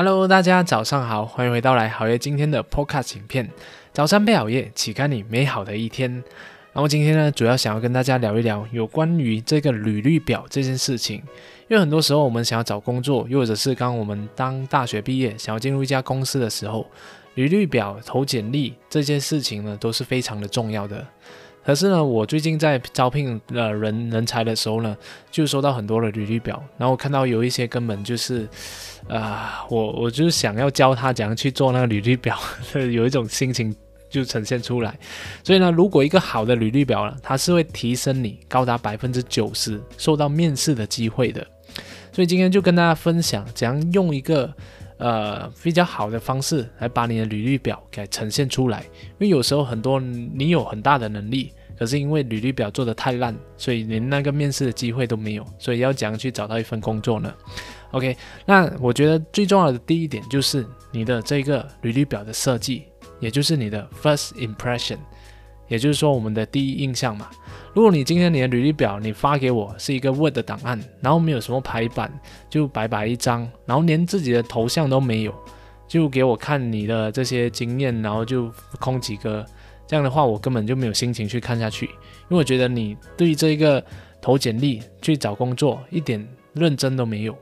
Hello，大家早上好，欢迎回到来好业今天的 Podcast 影片。早上配好业，启开你美好的一天。然后今天呢，主要想要跟大家聊一聊有关于这个履历表这件事情。因为很多时候我们想要找工作，又或者是刚我们当大学毕业想要进入一家公司的时候，履历表投简历这件事情呢，都是非常的重要的。可是呢，我最近在招聘呃人人才的时候呢，就收到很多的履历表，然后看到有一些根本就是，啊，我我就是想要教他怎样去做那个履历表，有一种心情就呈现出来。所以呢，如果一个好的履历表呢，它是会提升你高达百分之九十受到面试的机会的。所以今天就跟大家分享怎样用一个。呃，比较好的方式来把你的履历表给呈现出来，因为有时候很多你有很大的能力，可是因为履历表做的太烂，所以连那个面试的机会都没有。所以要怎样去找到一份工作呢？OK，那我觉得最重要的第一点就是你的这个履历表的设计，也就是你的 first impression。也就是说，我们的第一印象嘛。如果你今天你的履历表你发给我是一个 Word 的档案，然后没有什么排版，就白白一张，然后连自己的头像都没有，就给我看你的这些经验，然后就空几个，这样的话我根本就没有心情去看下去，因为我觉得你对这一个投简历去找工作一点认真都没有，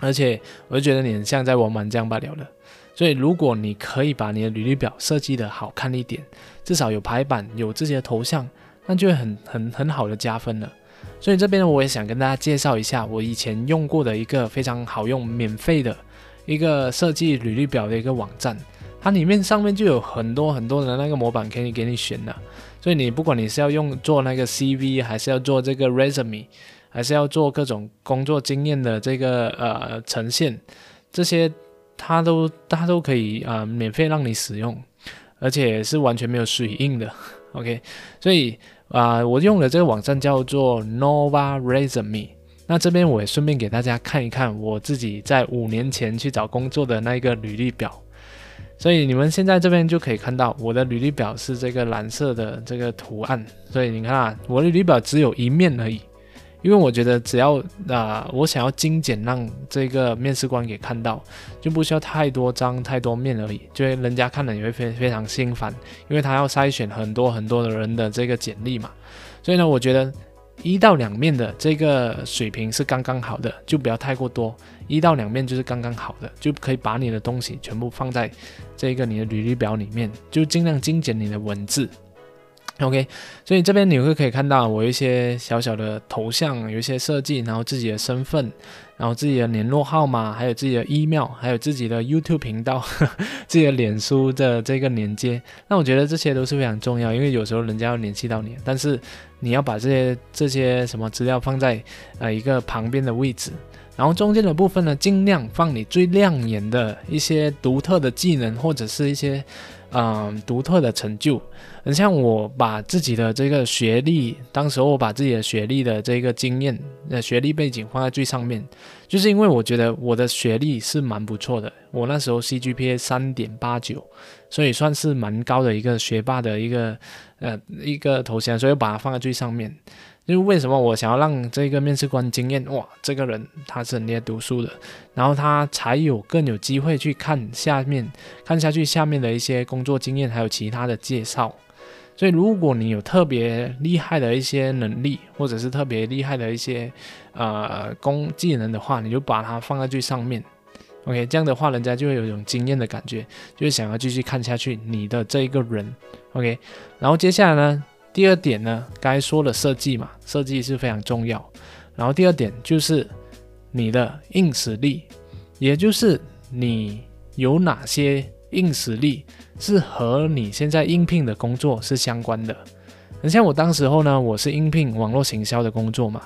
而且我就觉得你很像在玩麻将罢了了。所以，如果你可以把你的履历表设计的好看一点，至少有排版，有自己的头像，那就会很很很好的加分了。所以这边呢，我也想跟大家介绍一下我以前用过的一个非常好用、免费的一个设计履历表的一个网站。它里面上面就有很多很多的那个模板可以给你选的。所以你不管你是要用做那个 CV，还是要做这个 resume，还是要做各种工作经验的这个呃呈现，这些。它都它都可以啊，免费让你使用，而且是完全没有水印的。OK，所以啊，我用的这个网站叫做 Nova Resume。那这边我也顺便给大家看一看我自己在五年前去找工作的那个履历表。所以你们现在这边就可以看到我的履历表是这个蓝色的这个图案。所以你看啊，我的履历表只有一面而已。因为我觉得只要啊，我想要精简，让这个面试官给看到，就不需要太多张、太多面而已，就人家看了也会非非常心烦，因为他要筛选很多很多的人的这个简历嘛。所以呢，我觉得一到两面的这个水平是刚刚好的，就不要太过多，一到两面就是刚刚好的，就可以把你的东西全部放在这个你的履历表里面，就尽量精简你的文字。OK，所以这边你会可以看到我一些小小的头像，有一些设计，然后自己的身份，然后自己的联络号码，还有自己的 email，还有自己的 YouTube 频道，自己的脸书的这个连接。那我觉得这些都是非常重要，因为有时候人家要联系到你，但是你要把这些这些什么资料放在呃一个旁边的位置，然后中间的部分呢，尽量放你最亮眼的一些独特的技能或者是一些。嗯，独特的成就，很像我把自己的这个学历，当时候我把自己的学历的这个经验、呃学历背景放在最上面，就是因为我觉得我的学历是蛮不错的，我那时候 CGPA 三点八九，所以算是蛮高的一个学霸的一个呃一个头衔，所以把它放在最上面。因为为什么我想要让这个面试官惊艳？哇，这个人他是很厉害读书的，然后他才有更有机会去看下面看下去下面的一些工作经验，还有其他的介绍。所以如果你有特别厉害的一些能力，或者是特别厉害的一些呃工技能的话，你就把它放在最上面。OK，这样的话人家就会有一种惊艳的感觉，就是想要继续看下去你的这一个人。OK，然后接下来呢？第二点呢，该说的设计嘛，设计是非常重要。然后第二点就是你的硬实力，也就是你有哪些硬实力是和你现在应聘的工作是相关的。很像我当时候呢，我是应聘网络行销的工作嘛，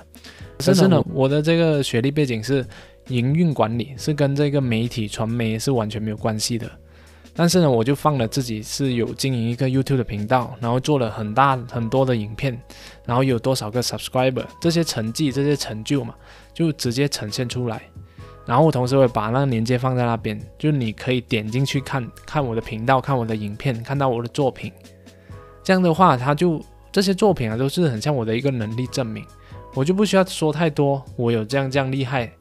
但是呢，我的这个学历背景是营运管理，是跟这个媒体传媒是完全没有关系的。但是呢，我就放了自己是有经营一个 YouTube 的频道，然后做了很大很多的影片，然后有多少个 subscriber，这些成绩、这些成就嘛，就直接呈现出来。然后我同时会把那个链接放在那边，就你可以点进去看看我的频道，看我的影片，看到我的作品。这样的话，他就这些作品啊，都是很像我的一个能力证明。我就不需要说太多，我有这样这样厉害。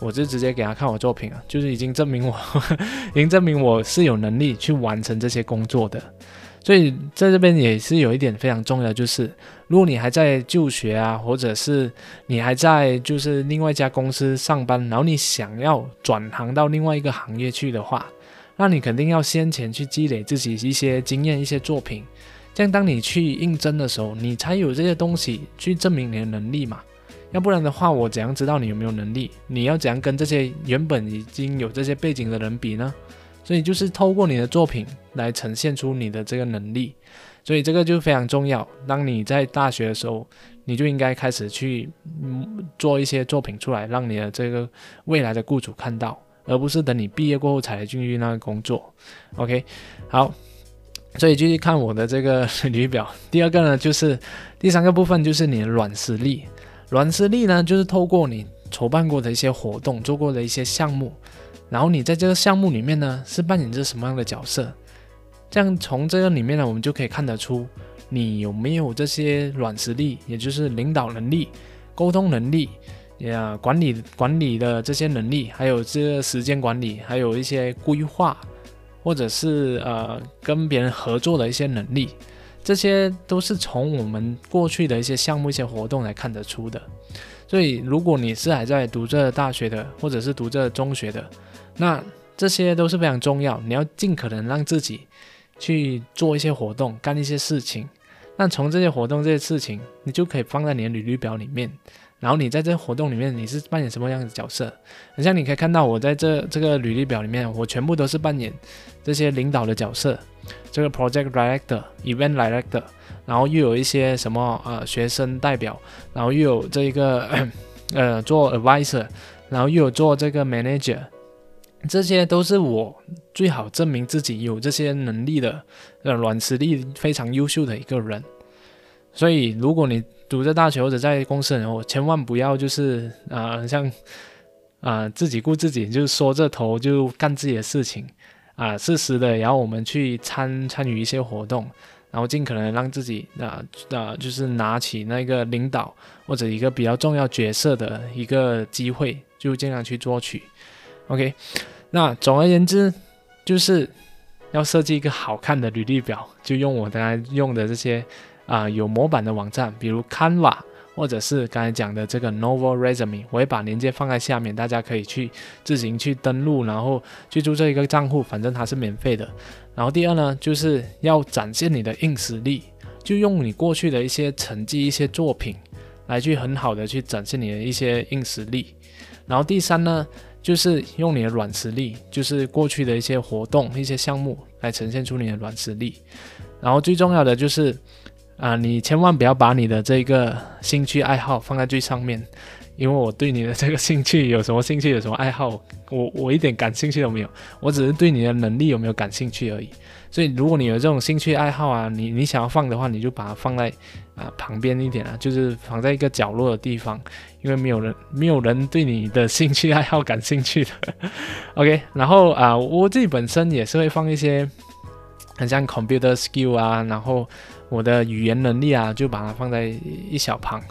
我就直接给他看我作品啊，就是已经证明我，已经证明我是有能力去完成这些工作的。所以在这边也是有一点非常重要，就是如果你还在就学啊，或者是你还在就是另外一家公司上班，然后你想要转行到另外一个行业去的话，那你肯定要先前去积累自己一些经验、一些作品，这样当你去应征的时候，你才有这些东西去证明你的能力嘛。要不然的话，我怎样知道你有没有能力？你要怎样跟这些原本已经有这些背景的人比呢？所以就是透过你的作品来呈现出你的这个能力，所以这个就非常重要。当你在大学的时候，你就应该开始去做一些作品出来，让你的这个未来的雇主看到，而不是等你毕业过后才进去那个工作。OK，好，所以继续看我的这个 履历表。第二个呢，就是第三个部分，就是你的软实力。软实力呢，就是透过你筹办过的一些活动，做过的一些项目。然后你在这个项目里面呢，是扮演着什么样的角色？这样从这个里面呢，我们就可以看得出你有没有这些软实力，也就是领导能力、沟通能力、呀管理管理的这些能力，还有这个时间管理，还有一些规划，或者是呃跟别人合作的一些能力，这些都是从我们过去的一些项目、一些活动来看得出的。所以，如果你是还在读着大学的，或者是读着中学的，那这些都是非常重要，你要尽可能让自己去做一些活动，干一些事情。那从这些活动、这些事情，你就可以放在你的履历表里面。然后你在这活动里面，你是扮演什么样的角色？很像你可以看到，我在这这个履历表里面，我全部都是扮演这些领导的角色，这个 project director、event director，然后又有一些什么呃学生代表，然后又有这一个 呃做 advisor，然后又有做这个 manager。这些都是我最好证明自己有这些能力的，呃，软实力非常优秀的一个人。所以，如果你读着大学或者在公司，然后千万不要就是啊，像啊自己顾自己，就是说这头就干自己的事情啊，适时的，然后我们去参参与一些活动，然后尽可能让自己啊啊，就是拿起那个领导或者一个比较重要角色的一个机会，就尽量去做取。OK。那总而言之，就是要设计一个好看的履历表，就用我刚才用的这些啊有模板的网站，比如 Canva，或者是刚才讲的这个 Novel Resume，我会把链接放在下面，大家可以去自行去登录，然后去注册一个账户，反正它是免费的。然后第二呢，就是要展现你的硬实力，就用你过去的一些成绩、一些作品来去很好的去展现你的一些硬实力。然后第三呢？就是用你的软实力，就是过去的一些活动、一些项目来呈现出你的软实力。然后最重要的就是，啊，你千万不要把你的这个兴趣爱好放在最上面，因为我对你的这个兴趣有什么兴趣、有什么爱好，我我一点感兴趣都没有，我只是对你的能力有没有感兴趣而已。所以，如果你有这种兴趣爱好啊，你你想要放的话，你就把它放在啊旁边一点啊，就是放在一个角落的地方，因为没有人没有人对你的兴趣爱好感兴趣的。OK，然后啊，我自己本身也是会放一些很像 computer skill 啊，然后我的语言能力啊，就把它放在一小旁。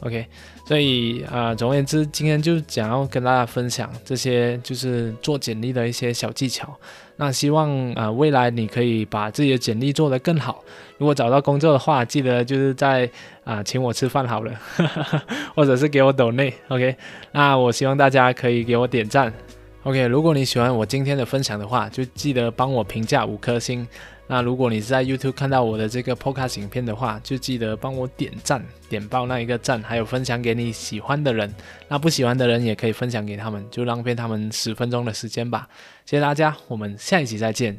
OK，所以啊，总而言之，今天就想要跟大家分享这些就是做简历的一些小技巧。那希望啊，未来你可以把自己的简历做得更好。如果找到工作的话，记得就是在啊，请我吃饭好了，或者是给我抖内。OK，那我希望大家可以给我点赞。OK，如果你喜欢我今天的分享的话，就记得帮我评价五颗星。那如果你是在 YouTube 看到我的这个 Podcast 影片的话，就记得帮我点赞，点爆那一个赞，还有分享给你喜欢的人。那不喜欢的人也可以分享给他们，就浪费他们十分钟的时间吧。谢谢大家，我们下一集再见。